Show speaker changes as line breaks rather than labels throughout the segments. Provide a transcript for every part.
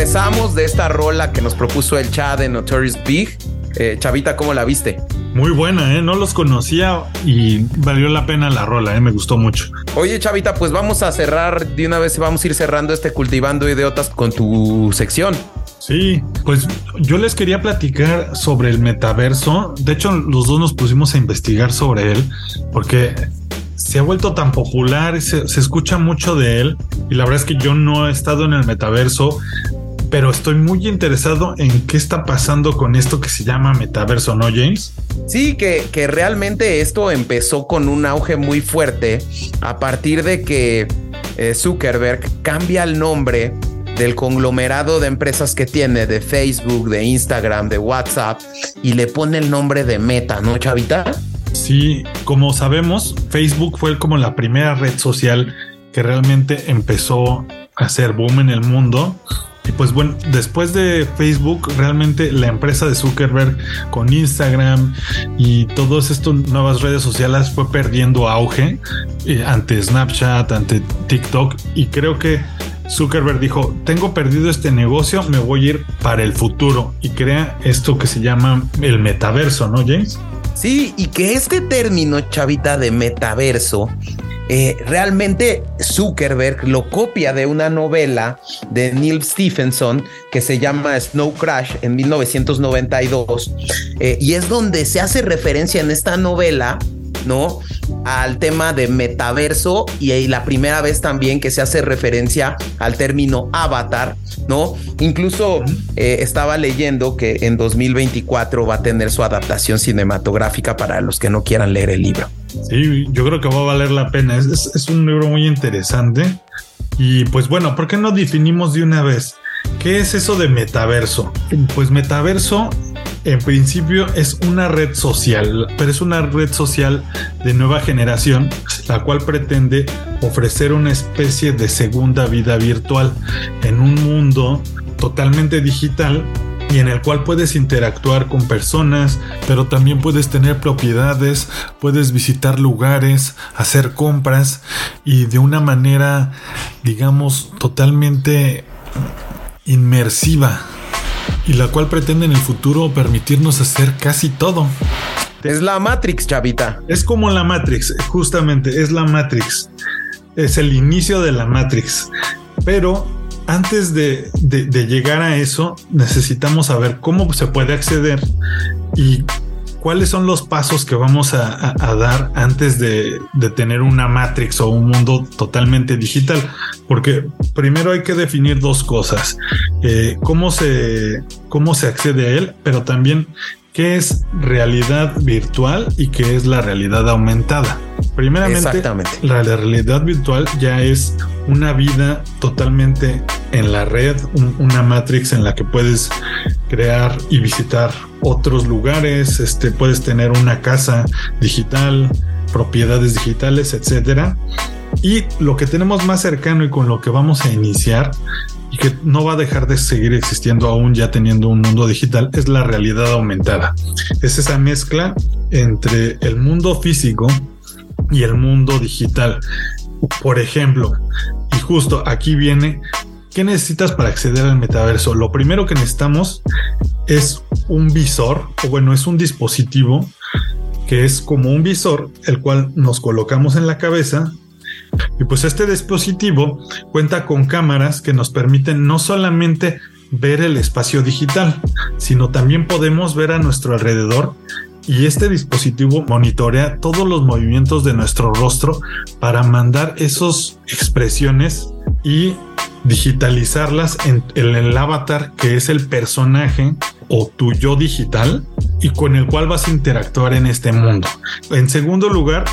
regresamos de esta rola que nos propuso el chat de Notorious Big. Eh, Chavita, ¿cómo la viste?
Muy buena, ¿eh? No los conocía y valió la pena la rola, ¿eh? Me gustó mucho.
Oye, Chavita, pues vamos a cerrar de una vez, vamos a ir cerrando este Cultivando Idiotas con tu sección.
Sí, pues yo les quería platicar sobre el metaverso. De hecho, los dos nos pusimos a investigar sobre él porque se ha vuelto tan popular, se, se, escucha mucho de él y la verdad es que yo no he estado en el metaverso, pero estoy muy interesado en qué está pasando con esto que se llama metaverso, ¿no, James?
Sí, que, que realmente esto empezó con un auge muy fuerte a partir de que eh, Zuckerberg cambia el nombre del conglomerado de empresas que tiene, de Facebook, de Instagram, de WhatsApp, y le pone el nombre de Meta, ¿no, Chavita?
Sí, como sabemos, Facebook fue como la primera red social que realmente empezó a hacer boom en el mundo. Y pues bueno, después de Facebook, realmente la empresa de Zuckerberg con Instagram y todas estas nuevas redes sociales fue perdiendo auge eh, ante Snapchat, ante TikTok. Y creo que Zuckerberg dijo, tengo perdido este negocio, me voy a ir para el futuro y crea esto que se llama el metaverso, ¿no, James?
Sí, y que este término, chavita, de metaverso, eh, realmente Zuckerberg lo copia de una novela de Neil Stephenson que se llama Snow Crash en 1992 eh, y es donde se hace referencia en esta novela ¿no? Al tema de metaverso y, la primera vez también que se hace referencia al término avatar, ¿no? Incluso eh, estaba leyendo que en 2024 va a tener su adaptación cinematográfica para los que no quieran leer el libro.
Sí, yo creo que va a valer la pena. Es, un libro muy interesante. Y pues bueno, ¿por qué no definimos de una vez? ¿Qué es eso de metaverso? Pues metaverso en principio es una red social, pero es una red social de nueva generación, la cual pretende ofrecer una especie de segunda vida virtual en un mundo totalmente digital y en el cual puedes interactuar con personas, pero también puedes tener propiedades, puedes visitar lugares, hacer compras y de una manera, digamos, totalmente inmersiva y la cual pretende en el futuro permitirnos hacer casi todo.
Es la Matrix, chavita.
Es como la Matrix, justamente, es la Matrix. Es el inicio de la Matrix. Pero antes de, de llegar a eso, necesitamos saber cómo se puede acceder y cuáles son los pasos que vamos a, a, dar antes de, de, tener una Matrix o un mundo totalmente digital. Porque primero hay que definir dos cosas. Eh, cómo, se, cómo se accede a él, pero también qué es realidad virtual y qué es la realidad aumentada. Primeramente, la, realidad virtual ya es una vida totalmente en la red, un, una matrix en la que puedes crear y visitar otros lugares, este, puedes tener una casa digital, propiedades digitales, etcétera. Y lo que tenemos más cercano y con lo que vamos a iniciar y que no va a dejar de seguir existiendo aún ya teniendo un mundo digital es la realidad aumentada. Es esa mezcla entre el mundo físico y el mundo digital. Por ejemplo, y justo aquí viene, ¿qué necesitas para acceder al metaverso? Lo primero que necesitamos es un visor, o bueno, es un dispositivo que es como un visor, el cual nos colocamos en la cabeza. Y pues este dispositivo cuenta con cámaras que nos permiten no solamente ver el espacio digital, sino también podemos ver a nuestro alrededor y este dispositivo monitorea todos los movimientos de nuestro rostro para mandar esas expresiones y digitalizarlas en el, avatar que es el personaje o tu yo digital y con el cual vas a interactuar en este mundo. En segundo lugar,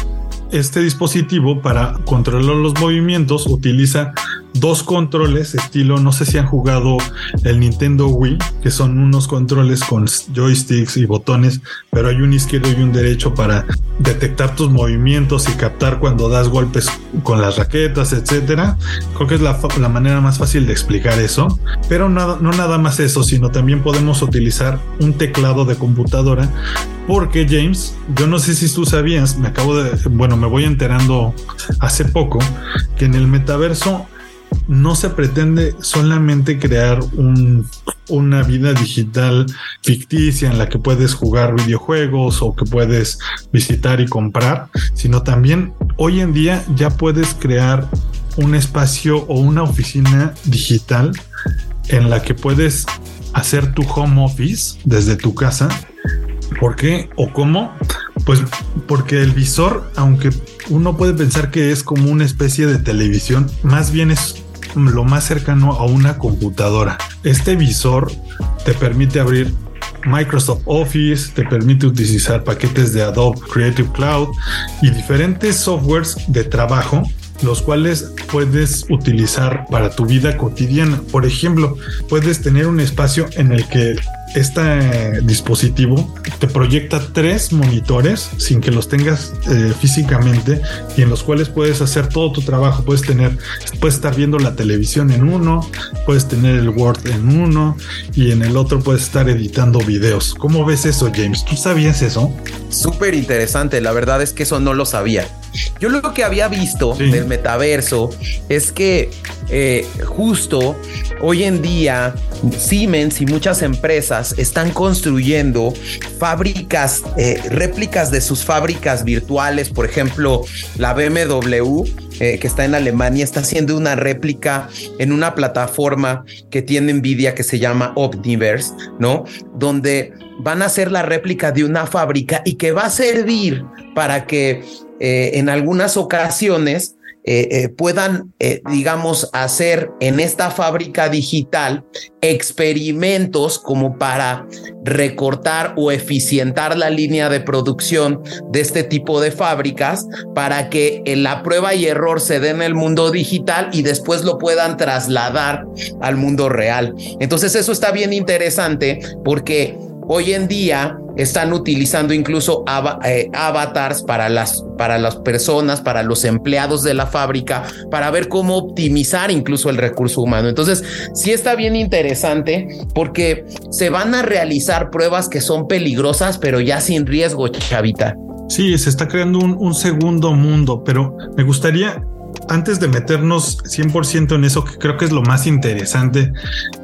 este dispositivo para controlar los movimientos utiliza dos controles estilo, no sé si han jugado el Nintendo Wii, que son unos controles con joysticks y botones, pero hay un izquierdo y un derecho para detectar tus movimientos y captar cuando das golpes con las raquetas, etcétera. Creo que es la, la, manera más fácil de explicar eso, pero nada, no nada más eso, sino también podemos utilizar un teclado de computadora porque James, yo no sé si tú sabías, me acabo de, bueno, me voy enterando hace poco que en el metaverso no se pretende solamente crear un, una vida digital ficticia en la que puedes jugar videojuegos o que puedes visitar y comprar, sino también hoy en día ya puedes crear un espacio o una oficina digital en la que puedes hacer tu home office desde tu casa. ¿Por qué o cómo? Pues porque el visor, aunque uno puede pensar que es como una especie de televisión, más bien es lo más cercano a una computadora. Este visor te permite abrir Microsoft Office, te permite utilizar paquetes de Adobe Creative Cloud y diferentes softwares de trabajo los cuales puedes utilizar para tu vida cotidiana. Por ejemplo, puedes tener un espacio en el que este dispositivo te proyecta tres monitores sin que los tengas eh, físicamente y en los cuales puedes hacer todo tu trabajo. Puedes tener, puedes estar viendo la televisión en uno, puedes tener el Word en uno y en el otro puedes estar editando videos. ¿Cómo ves eso, James? ¿Tú sabías eso?
Súper interesante. La verdad es que eso no lo sabía. Yo lo que había visto del metaverso es que eh, justo hoy en día Siemens y muchas empresas están construyendo fábricas, eh, réplicas de sus fábricas virtuales. Por ejemplo, la BMW eh, que está en Alemania, está haciendo una réplica en una plataforma que tiene Nvidia que se llama Omniverse, ¿no? Donde van a hacer la réplica de una fábrica y que va a servir para que eh, en algunas ocasiones eh, eh, puedan, digamos, hacer en esta fábrica digital experimentos como para recortar o eficientar la línea de producción de este tipo de fábricas para que en la prueba y error se den en el mundo digital y después lo puedan trasladar al mundo real. Entonces eso está bien interesante porque Hoy en día están utilizando incluso eh, avatars para las, para las personas, para los empleados de la fábrica, para ver cómo optimizar incluso el recurso humano. Entonces, sí está bien interesante porque se van a realizar pruebas que son peligrosas, pero ya sin riesgo, chavita.
Sí, se está creando un, un segundo mundo, pero me gustaría antes de meternos 100% en eso, que creo que es lo más interesante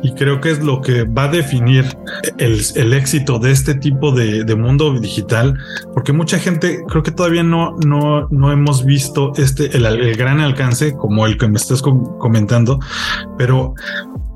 y creo que es lo que va a definir el, éxito de este tipo de, mundo digital, porque mucha gente creo que todavía no, no, hemos visto este, el gran alcance como el que me estás comentando, pero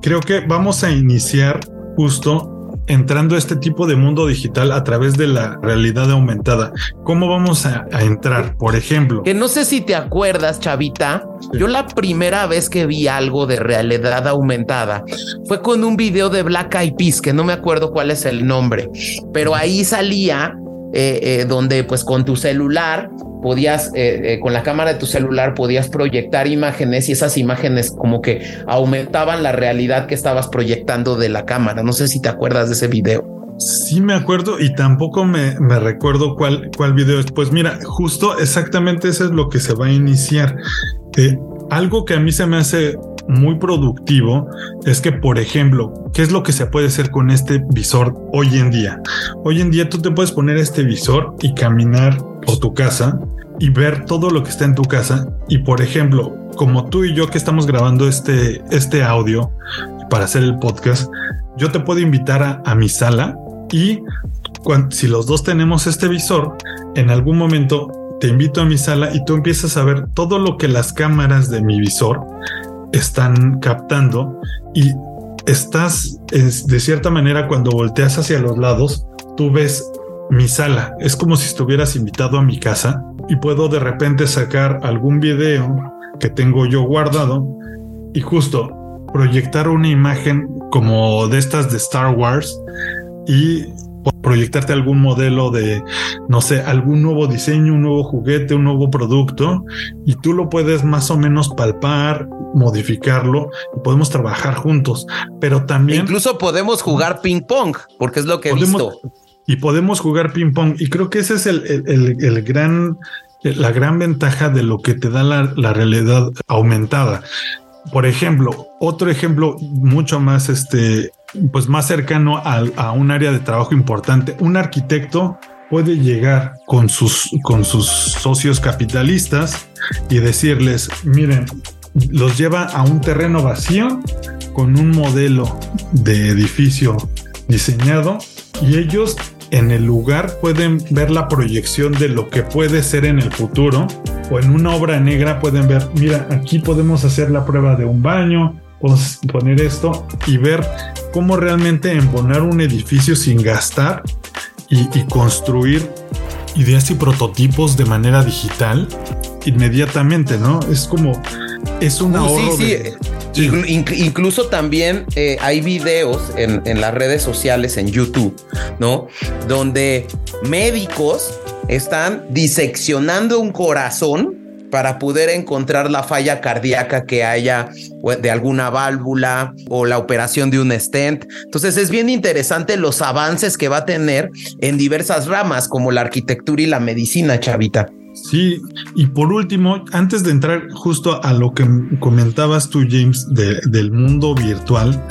creo que vamos a iniciar justo entrando a este tipo de mundo digital a través de la realidad aumentada. ¿Cómo vamos a, entrar? Por ejemplo.
Que no sé si te acuerdas, Chavita. Yo la primera vez que vi algo de realidad aumentada fue con un video de Black Eyed Peas, que no me acuerdo cuál es el nombre, pero ahí salía eh, eh, donde pues con tu celular podías, eh, eh, con la cámara de tu celular, podías proyectar imágenes y esas imágenes como que aumentaban la realidad que estabas proyectando de la cámara. No sé si te acuerdas de ese video.
Sí me acuerdo y tampoco me, me recuerdo cuál, cuál video es. Pues mira, justo exactamente eso es lo que se va a iniciar. Eh, algo que a mí se me hace muy productivo es que, por ejemplo, ¿qué es lo que se puede hacer con este visor hoy en día? Hoy en día tú te puedes poner este visor y caminar por tu casa y ver todo lo que está en tu casa. Y por ejemplo, como tú y yo que estamos grabando este, este audio para hacer el podcast, yo te puedo invitar a, mi sala y si los dos tenemos este visor, en algún momento te invito a mi sala y tú empiezas a ver todo lo que las cámaras de mi visor están captando y estás de cierta manera cuando volteas hacia los lados, tú ves mi sala. Es como si estuvieras invitado a mi casa y puedo de repente sacar algún video que tengo yo guardado y justo proyectar una imagen como de estas de Star Wars y proyectarte algún modelo de, no sé, algún nuevo diseño, un nuevo juguete, un nuevo producto, y tú lo puedes más o menos palpar, modificarlo, y podemos trabajar juntos. Pero también...
Incluso podemos jugar ping pong, porque es lo que he visto.
Y podemos jugar ping pong, y creo que ese es el, el, el, gran la gran ventaja de lo que te da la, la, realidad aumentada. Por ejemplo, otro ejemplo mucho más este pues más cercano a, un área de trabajo importante. Un arquitecto puede llegar con sus, con sus socios capitalistas y decirles, miren, los lleva a un terreno vacío con un modelo de edificio diseñado y ellos en el lugar pueden ver la proyección de lo que puede ser en el futuro o en una obra negra pueden ver, mira, aquí podemos hacer la prueba de un baño, podemos poner esto y ver cómo realmente embonar un edificio sin gastar y, y construir ideas y prototipos de manera digital inmediatamente, ¿no? Es como, es un ahorro.
sí, sí. Incluso también eh, hay videos en, en, las redes sociales, en YouTube, ¿no? Donde médicos están diseccionando un corazón para poder encontrar la falla cardíaca que haya de alguna válvula o la operación de un stent. Entonces es bien interesante los avances que va a tener en diversas ramas como la arquitectura y la medicina, Chavita.
Sí, y por último, antes de entrar justo a lo que comentabas tú, James, del mundo virtual,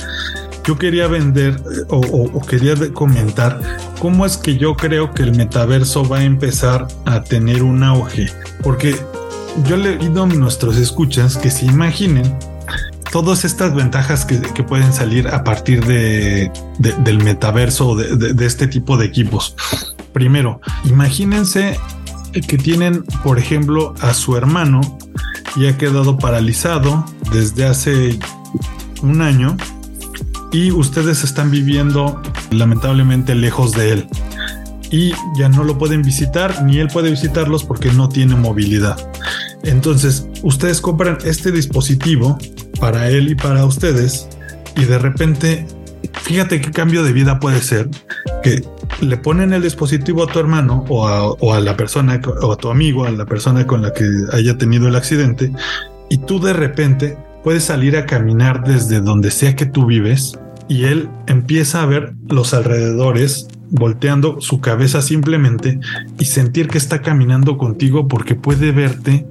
yo quería vender eh, o, quería comentar cómo es que yo creo que el metaverso va a empezar a tener un auge, porque yo le he ido a nuestros escuchas que se imaginen todas estas ventajas que, que pueden salir a partir de, de del metaverso de, de este tipo de equipos. Primero, imagínense que tienen, por ejemplo, a su hermano y ha quedado paralizado desde hace un año y ustedes están viviendo lamentablemente lejos de él y ya no lo pueden visitar ni él puede visitarlos porque no tiene movilidad. Entonces, ustedes compran este dispositivo para él y para ustedes y de repente, fíjate qué cambio de vida puede ser que le ponen el dispositivo a tu hermano o a, o a, la persona o a tu amigo, a la persona con la que haya tenido el accidente, y tú de repente puedes salir a caminar desde donde sea que tú vives y él empieza a ver los alrededores volteando su cabeza simplemente y sentir que está caminando contigo porque puede verte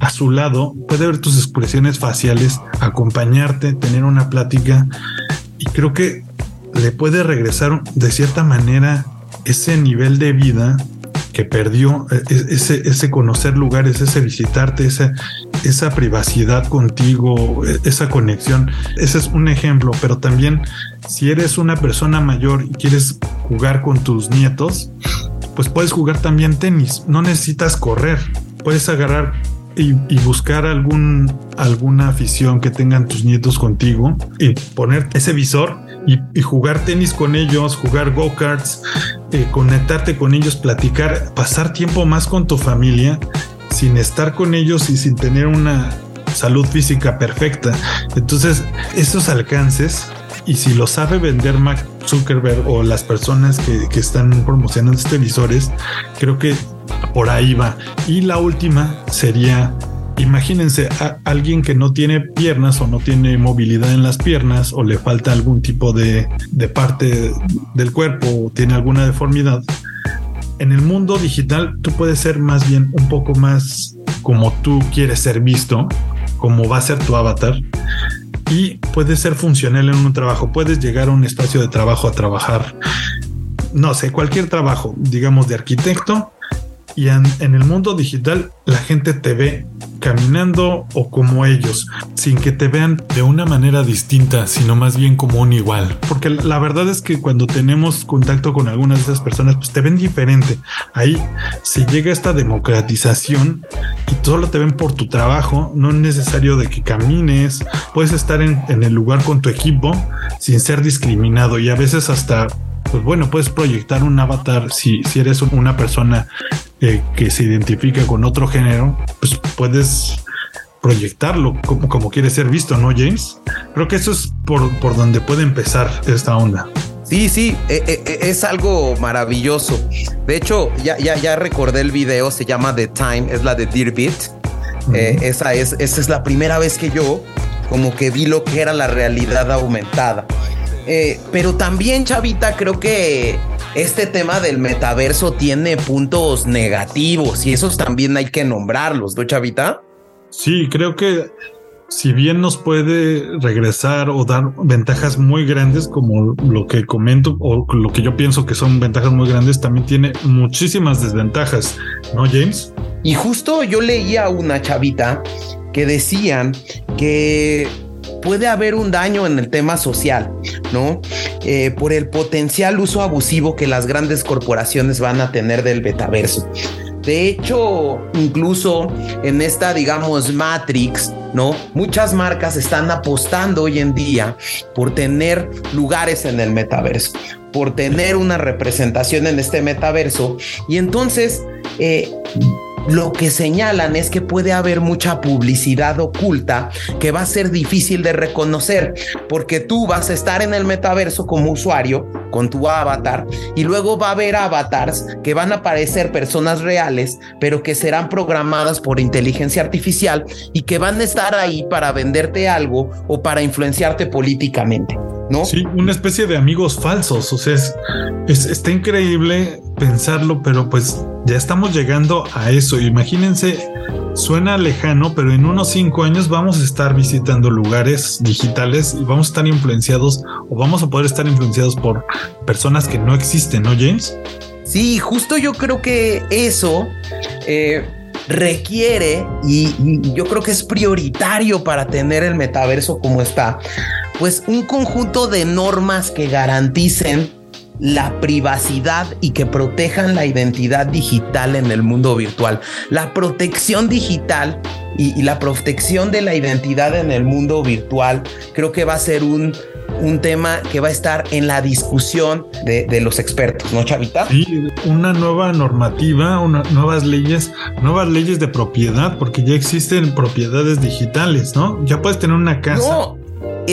a su lado, puede ver tus expresiones faciales, acompañarte, tener una plática. Y creo que le puede regresar de cierta manera ese nivel de vida que perdió, e, e, ese, ese conocer lugares, ese visitarte, esa, esa privacidad contigo, e, esa conexión. Ese es un ejemplo, pero también si eres una persona mayor y quieres jugar con tus nietos, pues puedes jugar también tenis. No necesitas correr. Puedes agarrar y, buscar algún, alguna afición que tengan tus nietos contigo y poner ese visor y, jugar tenis con ellos, jugar go-karts, eh, conectarte con ellos, platicar, pasar tiempo más con tu familia sin estar con ellos y sin tener una salud física perfecta. Entonces, esos alcances, y si lo sabe vender Mark Zuckerberg o las personas que, que están promocionando estos visores, creo que por ahí va. Y la última sería Imagínense a alguien que no tiene piernas o no tiene movilidad en las piernas o le falta algún tipo de, de parte del cuerpo o tiene alguna deformidad. En el mundo digital tú puedes ser más bien un poco más como tú quieres ser visto, como va a ser tu avatar y puedes ser funcional en un trabajo. Puedes llegar a un espacio de trabajo a trabajar, no sé, cualquier trabajo, digamos de arquitecto, y en, el mundo digital la gente te ve caminando o como ellos, sin que te vean de una manera distinta, sino más bien como un igual. Porque la verdad es que cuando tenemos contacto con algunas de esas personas, pues te ven diferente. Ahí se llega esta democratización y solo te ven por tu trabajo, no es necesario de que camines, puedes estar en el lugar con tu equipo sin ser discriminado y a veces hasta pues bueno, puedes proyectar un avatar si, si eres una persona eh, que se identifica con otro género, pues puedes proyectarlo como, como quiere ser visto, ¿no, James? Creo que eso es por, por donde puede empezar esta onda.
Sí, sí, eh, eh, es algo maravilloso. De hecho, ya, ya, ya recordé el video, se llama The Time, es la de Dear Beat. Uh -huh. eh, esa, es, esa es la primera vez que yo como que vi lo que era la realidad aumentada. Eh, pero también, Chavita, creo que este tema del metaverso tiene puntos negativos y esos también hay que nombrarlos, ¿no, Chavita?
Sí, creo que si bien nos puede regresar o dar ventajas muy grandes como lo que comento o lo que yo pienso que son ventajas muy grandes, también tiene muchísimas desventajas, ¿no, James?
Y justo yo leía una chavita que decían que puede haber un daño en el tema social, ¿no? Eh, por el potencial uso abusivo que las grandes corporaciones van a tener del metaverso. De hecho, incluso en esta, digamos, Matrix, ¿no? Muchas marcas están apostando hoy en día por tener lugares en el metaverso, por tener una representación en este metaverso. Y entonces, eh, lo que señalan es que puede haber mucha publicidad oculta que va a ser difícil de reconocer porque tú vas a estar en el metaverso como usuario con tu avatar y luego va a haber avatars que van a parecer personas reales pero que serán programadas por inteligencia artificial y que van a estar ahí para venderte algo o para influenciarte políticamente. ¿No?
Sí, una especie de amigos falsos. O sea, es, está increíble pensarlo, pero pues ya estamos llegando a eso. Imagínense, suena lejano, pero en unos cinco años vamos a estar visitando lugares digitales y vamos a estar influenciados o vamos a poder estar influenciados por personas que no existen, ¿no, James?
Sí, justo yo creo que eso eh, requiere y yo creo que es prioritario para tener el metaverso como está, pues un conjunto de normas que garanticen la privacidad y que protejan la identidad digital en el mundo virtual. La protección digital y, la protección de la identidad en el mundo virtual creo que va a ser un, un tema que va a estar en la discusión de, los expertos, ¿no, Chavita?
Sí, una nueva normativa, nuevas leyes, nuevas leyes de propiedad, porque ya existen propiedades digitales, ¿no? Ya puedes tener una casa.
No.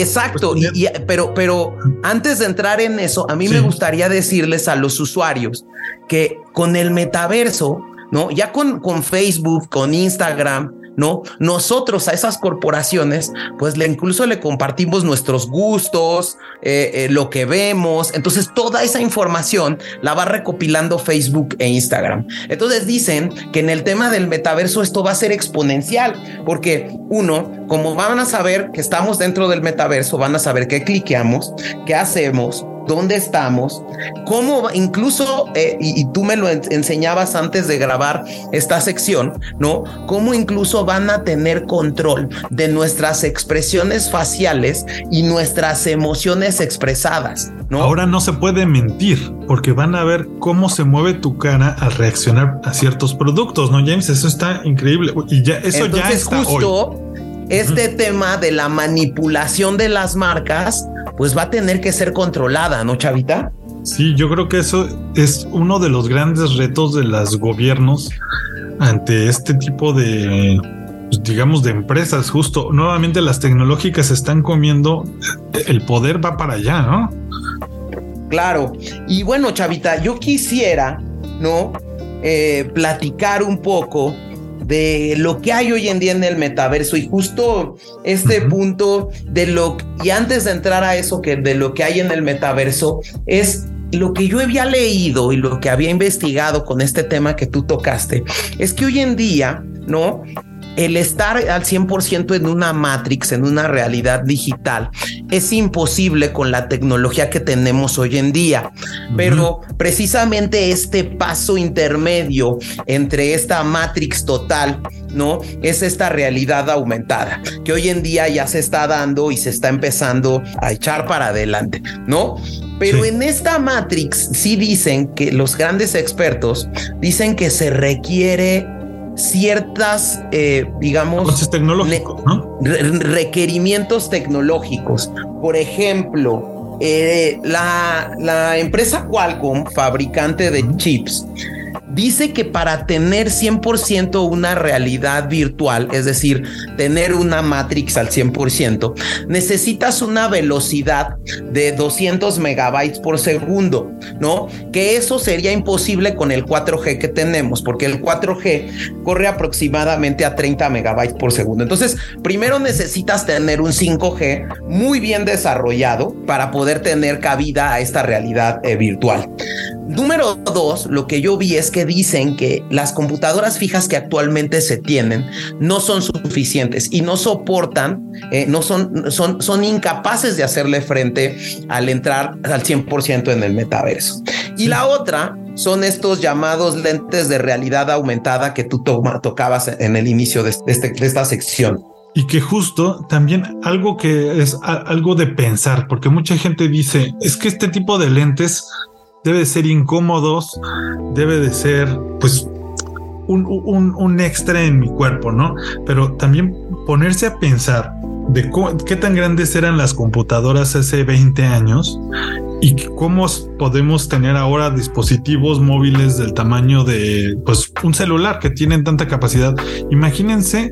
Exacto, pues pero, pero antes de entrar en eso, a mí me gustaría decirles a los usuarios que con el metaverso, ¿no? Ya con, con Facebook, con Instagram, ¿no? Nosotros a esas corporaciones, pues le incluso le compartimos nuestros gustos, eh, eh, lo que vemos. Entonces, toda esa información la va recopilando Facebook e Instagram. Entonces dicen que en el tema del metaverso esto va a ser exponencial, porque uno, como van a saber que estamos dentro del metaverso, van a saber qué cliqueamos, qué hacemos, dónde estamos, cómo incluso, eh, y, tú me lo enseñabas antes de grabar esta sección, ¿no? Cómo incluso van a tener control de nuestras expresiones faciales y nuestras emociones expresadas, ¿no?
Ahora no se puede mentir porque van a ver cómo se mueve tu cara al reaccionar a ciertos productos, ¿no, James? Eso está increíble y ya eso ya está
justo este tema de la manipulación de las marcas pues va a tener que ser controlada, ¿no, Chavita?
Sí, yo creo que eso es uno de los grandes retos de los gobiernos ante este tipo de, pues, digamos, de empresas. Justo, nuevamente las tecnológicas están comiendo, el poder va para allá, ¿no?
Claro. Y bueno, Chavita, yo quisiera, ¿no? Eh, platicar un poco de lo que hay hoy en día en el metaverso y justo este punto de lo y antes de entrar a eso que de lo que hay en el metaverso es lo que yo había leído y lo que había investigado con este tema que tú tocaste es que hoy en día, ¿no? El estar al 100% en una matrix, en una realidad digital, es imposible con la tecnología que tenemos hoy en día. Pero precisamente este paso intermedio entre esta matrix total, ¿no? Es esta realidad aumentada, que hoy en día ya se está dando y se está empezando a echar para adelante, ¿no? Pero en esta Matrix sí dicen que los grandes expertos dicen que se requiere ciertas, eh, digamos,
tecnológicos,
requerimientos tecnológicos. Por ejemplo, eh, la, la empresa Qualcomm, fabricante de chips, dice que para tener 100% una realidad virtual, es decir, tener una Matrix al 100%, necesitas una velocidad de 200 megabytes por segundo, ¿no? Que eso sería imposible con el 4G que tenemos, porque el 4G corre aproximadamente a 30 megabytes por segundo. Entonces, primero necesitas tener un 5G muy bien desarrollado para poder tener cabida a esta realidad eh, virtual. Número dos, lo que yo vi es que dicen que las computadoras fijas que actualmente se tienen no son suficientes y no soportan, eh, no son, son, son incapaces de hacerle frente al entrar al 100% en el metaverso. Y la otra son estos llamados lentes de realidad aumentada que tú tocabas en el inicio este, de esta sección.
y que justo también algo que es algo de pensar, porque mucha gente dice, es que este tipo de lentes debe de ser incómodos, debe de ser pues un, extra en mi cuerpo, ¿no? Pero también ponerse a pensar de qué tan grandes eran las computadoras hace 20 años y cómo podemos tener ahora dispositivos móviles del tamaño de pues un celular que tienen tanta capacidad. Imagínense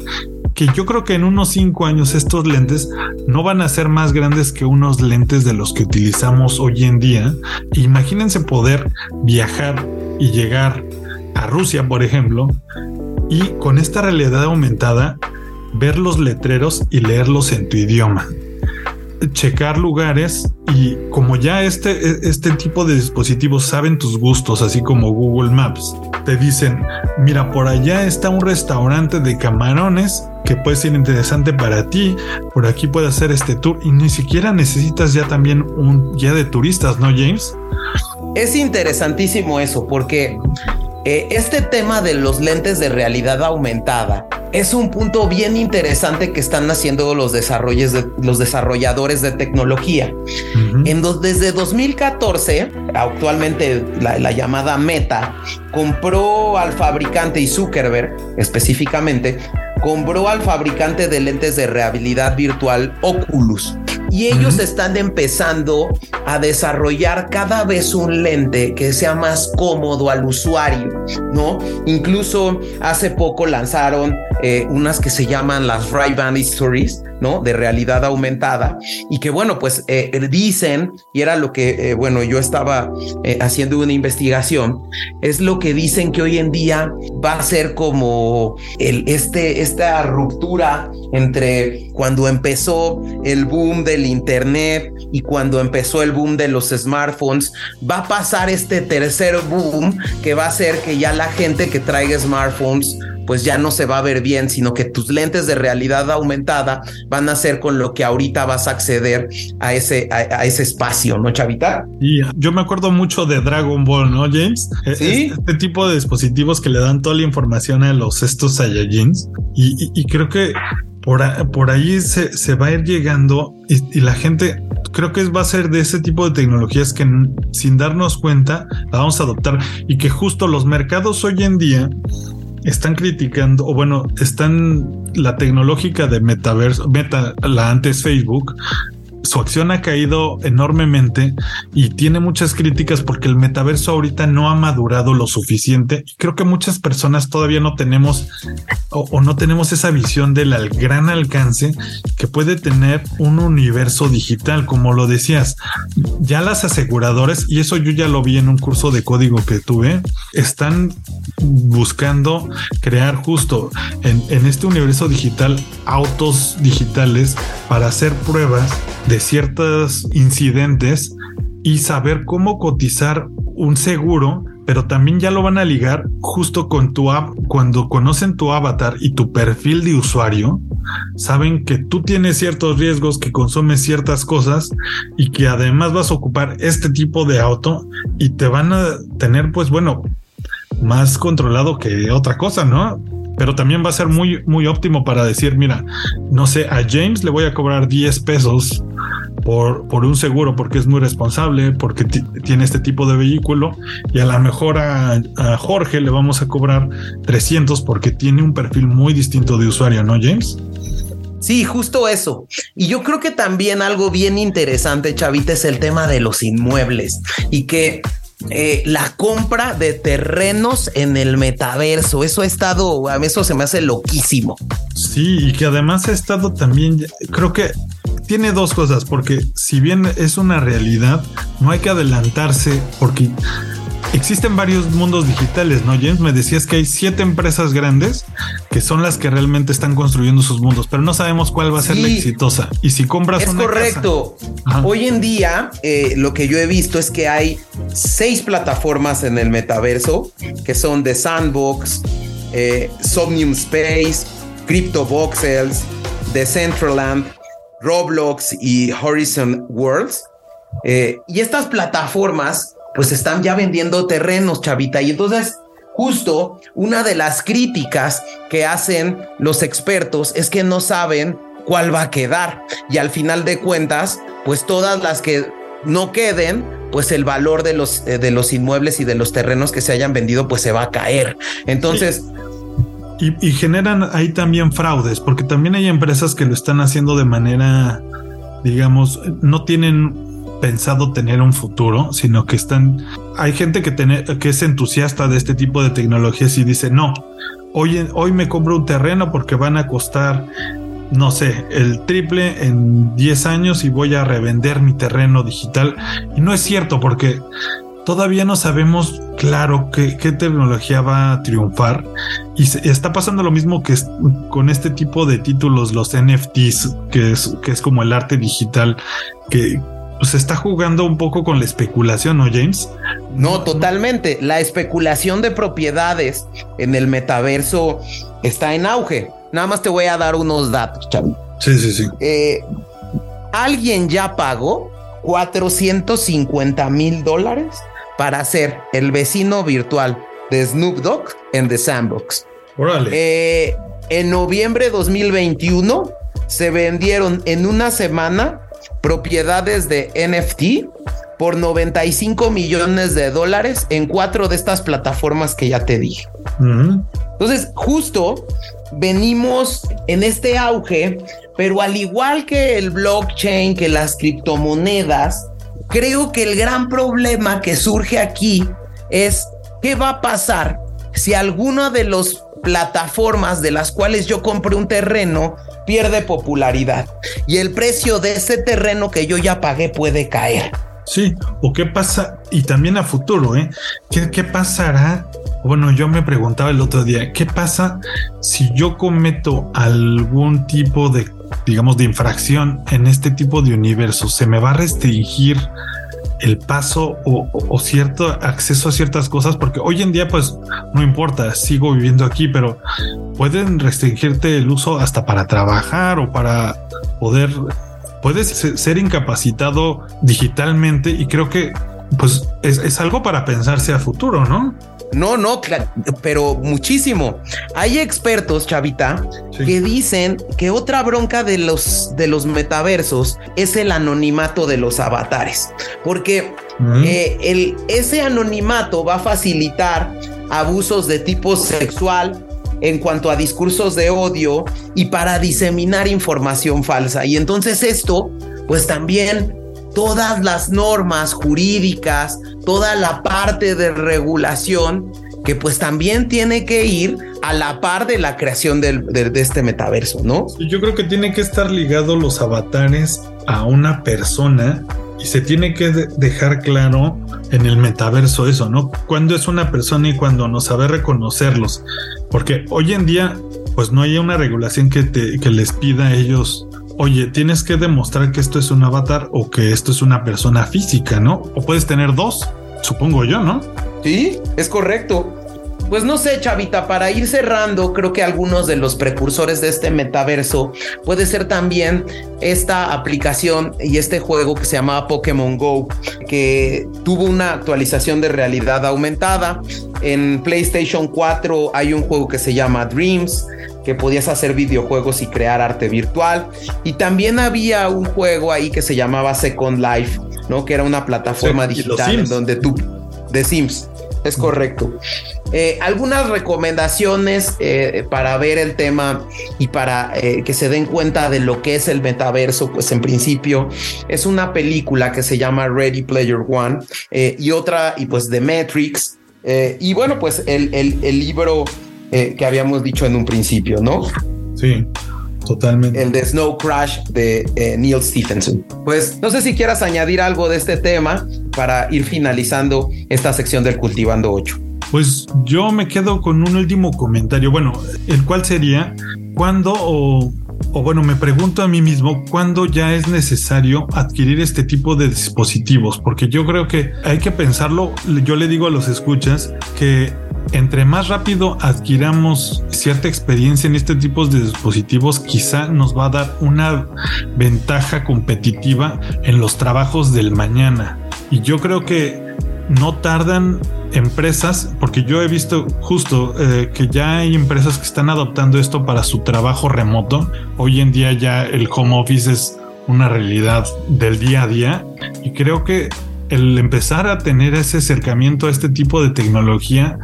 que yo creo que en unos 5 años estos lentes no van a ser más grandes que unos lentes de los que utilizamos hoy en día. Imagínense poder viajar y llegar a Rusia, por ejemplo, y con esta realidad aumentada ver los letreros y leerlos en tu idioma checar lugares y como ya este, este tipo de dispositivos saben tus gustos, así como Google Maps, te dicen, mira, por allá está un restaurante de camarones que puede ser interesante para ti, por aquí puede hacer este tour y ni siquiera necesitas ya también un guía de turistas, ¿no, James?
Es interesantísimo eso porque eh, este tema de los lentes de realidad aumentada es un punto bien interesante que están haciendo los, de, los desarrolladores de tecnología. en desde 2014, actualmente la, la, llamada Meta compró al fabricante y Zuckerberg específicamente compró al fabricante de lentes de realidad virtual Oculus y ellos están empezando a desarrollar cada vez un lente que sea más cómodo al usuario, ¿no? Incluso hace poco lanzaron eh, unas que se llaman las Ray-Ban Stories, ¿no? De realidad aumentada y que bueno, pues eh, dicen, y era lo que, eh, bueno, yo estaba haciendo una investigación, es lo que dicen que hoy en día va a ser como el, este, esta ruptura entre cuando empezó el boom del internet y cuando empezó el boom de los smartphones, va a pasar este tercer boom que va a ser que ya la gente que traiga smartphones pues ya no se va a ver bien, sino que tus lentes de realidad aumentada van a ser con lo que ahorita vas a acceder a ese, a, ese espacio, ¿no, Chavita?
Y yo me acuerdo mucho de Dragon Ball, ¿no, James? E, ¿Sí? Este, tipo de dispositivos que le dan toda la información a los estos Saiyajins. Y, y, creo que por, por ahí se, se, va a ir llegando y, la gente creo que va a ser de ese tipo de tecnologías que sin darnos cuenta la vamos a adoptar y que justo los mercados hoy en día están criticando, o bueno, están la tecnológica de metaverso, meta, la antes Facebook, su acción ha caído enormemente y tiene muchas críticas porque el metaverso ahorita no ha madurado lo suficiente. Creo que muchas personas todavía no tenemos o, no tenemos esa visión del gran alcance que puede tener un universo digital, como lo decías. Ya las aseguradoras, y eso yo ya lo vi en un curso de código que tuve, están buscando crear justo en este universo digital autos digitales para hacer pruebas de ciertos incidentes y saber cómo cotizar un seguro, pero también ya lo van a ligar justo con tu app. Cuando conocen tu avatar y tu perfil de usuario, saben que tú tienes ciertos riesgos, que consumes ciertas cosas y que además vas a ocupar este tipo de auto y te van a tener, pues bueno, más controlado que otra cosa, ¿no? pero también va a ser muy, muy óptimo para decir, mira, no sé, a James le voy a cobrar 10 pesos por, por un seguro porque es muy responsable, porque tiene este tipo de vehículo, y a lo mejor a, a, Jorge le vamos a cobrar 300 porque tiene un perfil muy distinto de usuario, ¿no, James?
Sí, justo eso. Y yo creo que también algo bien interesante, Chavita, es el tema de los inmuebles y que eh, la compra de terrenos en el metaverso. Eso ha estado, a mí eso se me hace loquísimo.
Sí, y que además ha estado también, creo que tiene dos cosas, porque si bien es una realidad, no hay que adelantarse porque existen varios mundos digitales, ¿no, James? Me decías que hay siete empresas grandes que son las que realmente están construyendo sus mundos, pero no sabemos cuál va a ser la exitosa. Y si compras
es correcto. Hoy en día, eh, lo que yo he visto es que hay seis plataformas en el metaverso que son The Sandbox, eh, Somnium Space, Crypto Voxels, Decentraland, Roblox y Horizon Worlds. Eh, y estas plataformas pues están ya vendiendo terrenos, chavita. Y entonces justo una de las críticas que hacen los expertos es que no saben cuál va a quedar y al final de cuentas, pues todas las que no queden, pues el valor de los, eh, de los inmuebles y de los terrenos que se hayan vendido, pues se va a caer. Entonces...
Y, y, generan ahí también fraudes, porque también hay empresas que lo están haciendo de manera, digamos, no tienen pensado tener un futuro, sino que están, hay gente que, tiene, que es entusiasta de este tipo de tecnologías y dice, no, hoy, hoy me compro un terreno porque van a costar no sé, el triple en 10 años y voy a revender mi terreno digital. Y no es cierto porque todavía no sabemos claro qué, qué tecnología va a triunfar. Y se, está pasando lo mismo que con este tipo de títulos, los NFTs, que es, que es como el arte digital, que, pues, se está jugando un poco con la especulación, ¿no, James?
No, totalmente. La especulación de propiedades en el metaverso está en auge. Nada más te voy a dar unos datos, Chavi.
Sí, sí, sí.
Eh, Alguien ya pagó 450 mil dólares para ser el vecino virtual de Snoop Dogg en The Sandbox.
Órale.
Eh, en noviembre de 2021 se vendieron en una semana propiedades de NFT por 95 millones de dólares en cuatro de estas plataformas que ya te dije. Entonces, justo venimos en este auge, pero al igual que el blockchain, que las criptomonedas, creo que el gran problema que surge aquí es qué va a pasar si alguna de las plataformas de las cuales yo compré un terreno pierde popularidad y el precio de ese terreno que yo ya pagué puede caer.
Sí, o qué pasa, y también a futuro, ¿eh? ¿Qué, qué pasará? Bueno, yo me preguntaba el otro día, ¿qué pasa si yo cometo algún tipo de, digamos, de infracción en este tipo de universo? ¿Se me va a restringir el paso o, cierto acceso a ciertas cosas, porque hoy en día pues no importa, sigo viviendo aquí, pero pueden restringirte el uso hasta para trabajar o para poder, puedes ser incapacitado digitalmente y creo que pues es, es algo para pensarse a futuro, ¿no?
No, no, pero muchísimo. Hay expertos, Chavita, sí. que dicen que otra bronca de los, de los metaversos es el anonimato de los avatares, porque mm. eh, el, ese anonimato va a facilitar abusos de tipo sexual, en cuanto a discursos de odio y para diseminar información falsa. Y entonces esto, pues también todas las normas jurídicas, toda la parte de regulación que pues también tiene que ir a la par de la creación del, de, este metaverso, ¿no?
Yo creo que tiene que estar ligado los avatares a una persona y se tiene que dejar claro en el metaverso eso, ¿no? Cuando es una persona y cuando no sabe reconocerlos. Porque hoy en día, pues no hay una regulación que, te, que les pida a ellos oye, tienes que demostrar que esto es un avatar o que esto es una persona física, ¿no? O puedes tener dos, supongo yo, ¿no?
Sí, es correcto. Pues no sé, Chavita, para ir cerrando, creo que algunos de los precursores de este metaverso puede ser también esta aplicación y este juego que se llamaba Pokémon Go, que tuvo una actualización de realidad aumentada. En PlayStation 4 hay un juego que se llama Dreams, que podías hacer videojuegos y crear arte virtual. Y también había un juego ahí que se llamaba Second Life, ¿no? Que era una plataforma sí, digital en donde tú, de Sims, es correcto. Eh, algunas recomendaciones eh, para ver el tema y para eh, que se den cuenta de lo que es el metaverso, pues en principio es una película que se llama Ready Player One y otra, y pues The Matrix. y bueno, pues el, el, el libro eh, que habíamos dicho en un principio, ¿no?
Sí, totalmente.
El de Snow Crash de eh, Neil Stephenson. Pues no sé si quieras añadir algo de este tema para ir finalizando esta sección del Cultivando 8.
Pues yo me quedo con un último comentario, bueno, el cual sería, ¿cuándo o, o bueno, me pregunto a mí mismo, ¿cuándo ya es necesario adquirir este tipo de dispositivos? Porque yo creo que hay que pensarlo, yo le digo a los escuchas que entre más rápido adquiramos cierta experiencia en este tipo de dispositivos, quizá nos va a dar una ventaja competitiva en los trabajos del mañana. Y yo creo que no tardan empresas, porque yo he visto justo eh, que ya hay empresas que están adoptando esto para su trabajo remoto. Hoy en día ya el home office es una realidad del día a día y creo que el empezar a tener ese acercamiento a este tipo de tecnología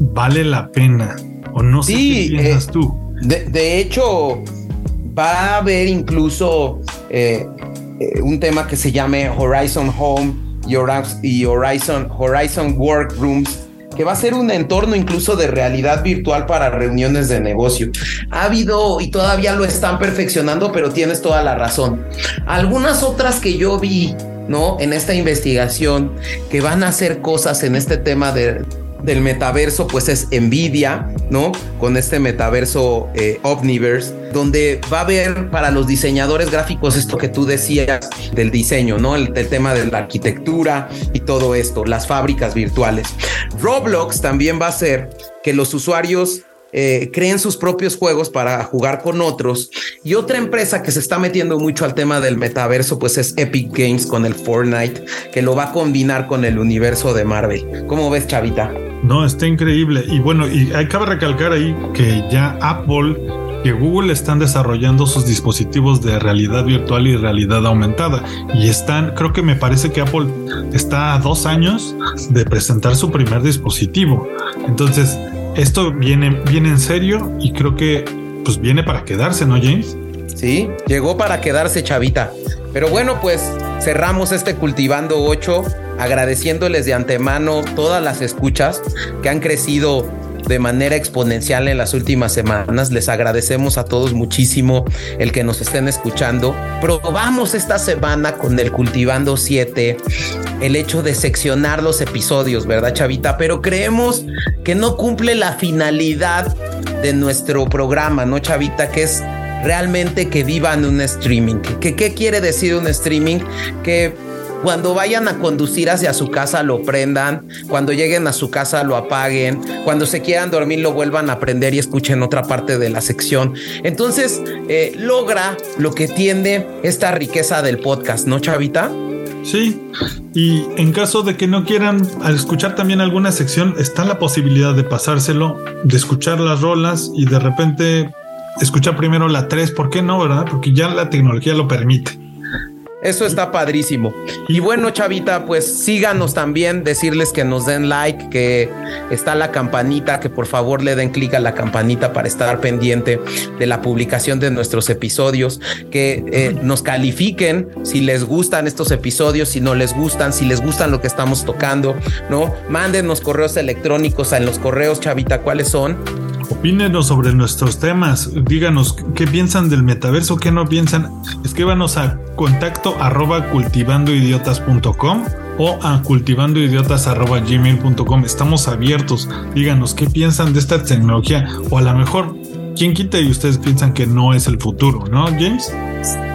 vale la pena. O no sé qué piensas eh, tú.
De, hecho, va a haber incluso eh, eh, un tema que se llame Horizon Home y Horizon, Horizon Workrooms que va a ser un entorno incluso de realidad virtual para reuniones de negocio. Ha habido y todavía lo están perfeccionando, pero tienes toda la razón. Algunas otras que yo vi, ¿no? En esta investigación, que van a hacer cosas en este tema de del metaverso, pues es Nvidia, ¿no? Con este metaverso eh, Omniverse, donde va a haber para los diseñadores gráficos esto que tú decías del diseño, ¿no? El, tema de la arquitectura y todo esto, las fábricas virtuales. Roblox también va a ser que los usuarios eh, creen sus propios juegos para jugar con otros. Y otra empresa que se está metiendo mucho al tema del metaverso, pues es Epic Games con el Fortnite, que lo va a combinar con el universo de Marvel. ¿Cómo ves, Chavita?
No, está increíble. Y bueno, y hay que recalcar ahí que ya Apple y Google están desarrollando sus dispositivos de realidad virtual y realidad aumentada. Y están, creo que me parece que Apple está a dos años de presentar su primer dispositivo. Entonces, esto viene, viene en serio y creo que pues viene para quedarse, ¿no, James?
Sí, llegó para quedarse, chavita. Pero bueno, pues cerramos este Cultivando 8 agradeciéndoles de antemano todas las escuchas que han crecido de manera exponencial en las últimas semanas. Les agradecemos a todos muchísimo el que nos estén escuchando. Probamos esta semana con el Cultivando 7 el hecho de seccionar los episodios, ¿verdad, Chavita? Pero creemos que no cumple la finalidad de nuestro programa, ¿no, Chavita? Que es realmente que vivan un streaming. ¿Qué, ¿Qué quiere decir un streaming? Que cuando vayan a conducir hacia su casa lo prendan, cuando lleguen a su casa lo apaguen, cuando se quieran dormir lo vuelvan a prender y escuchen otra parte de la sección. Entonces eh, logra lo que tiende esta riqueza del podcast, ¿no, Chavita?
Sí, y en caso de que no quieran escuchar también alguna sección, está la posibilidad de pasárselo, de escuchar las rolas y de repente escuchar primero la 3, ¿por qué no, verdad? Porque ya la tecnología lo permite.
Eso está padrísimo. Y bueno, Chavita, pues síganos también, decirles que nos den like, que está la campanita, que por favor le den clic a la campanita para estar pendiente de la publicación de nuestros episodios, que eh, nos califiquen si les gustan estos episodios, si no les gustan, si les gustan lo que estamos tocando, ¿no? Mándenos correos electrónicos en los correos, Chavita, ¿cuáles son?
Opínenos sobre nuestros temas, díganos qué piensan del metaverso, qué no piensan. Escríbanos a contacto arroba cultivandoidiotas.com o a cultivandoidiotas arroba gmail.com. Estamos abiertos. Díganos qué piensan de esta tecnología o a lo mejor quién quita y ustedes piensan que no es el futuro, ¿no, James?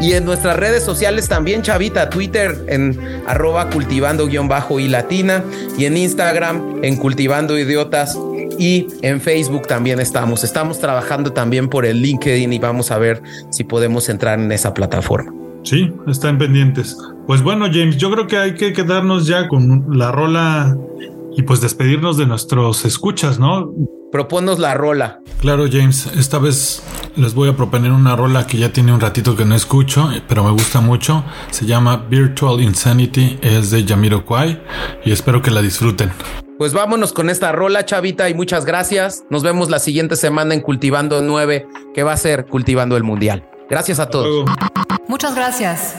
Y en nuestras redes sociales también, Chavita, Twitter en arroba cultivando guion bajo y latina y en Instagram en cultivando idiotas y en Facebook también estamos. Estamos trabajando también por el LinkedIn y vamos a ver si podemos entrar en esa plataforma.
Sí, están pendientes. Pues bueno, James, yo creo que hay que quedarnos ya con la rola y pues despedirnos de nuestros escuchas, ¿no?
Proponos la rola.
Claro, James, esta vez les voy a proponer una rola que ya tiene un ratito que no escucho, pero me gusta mucho. Se llama Virtual Insanity, es de Kwai y espero que la disfruten.
Pues vámonos con esta rola, chavita, y muchas gracias. Nos vemos la siguiente semana en Cultivando 9, que va a ser Cultivando el Mundial. Gracias a todos.
Muchas gracias.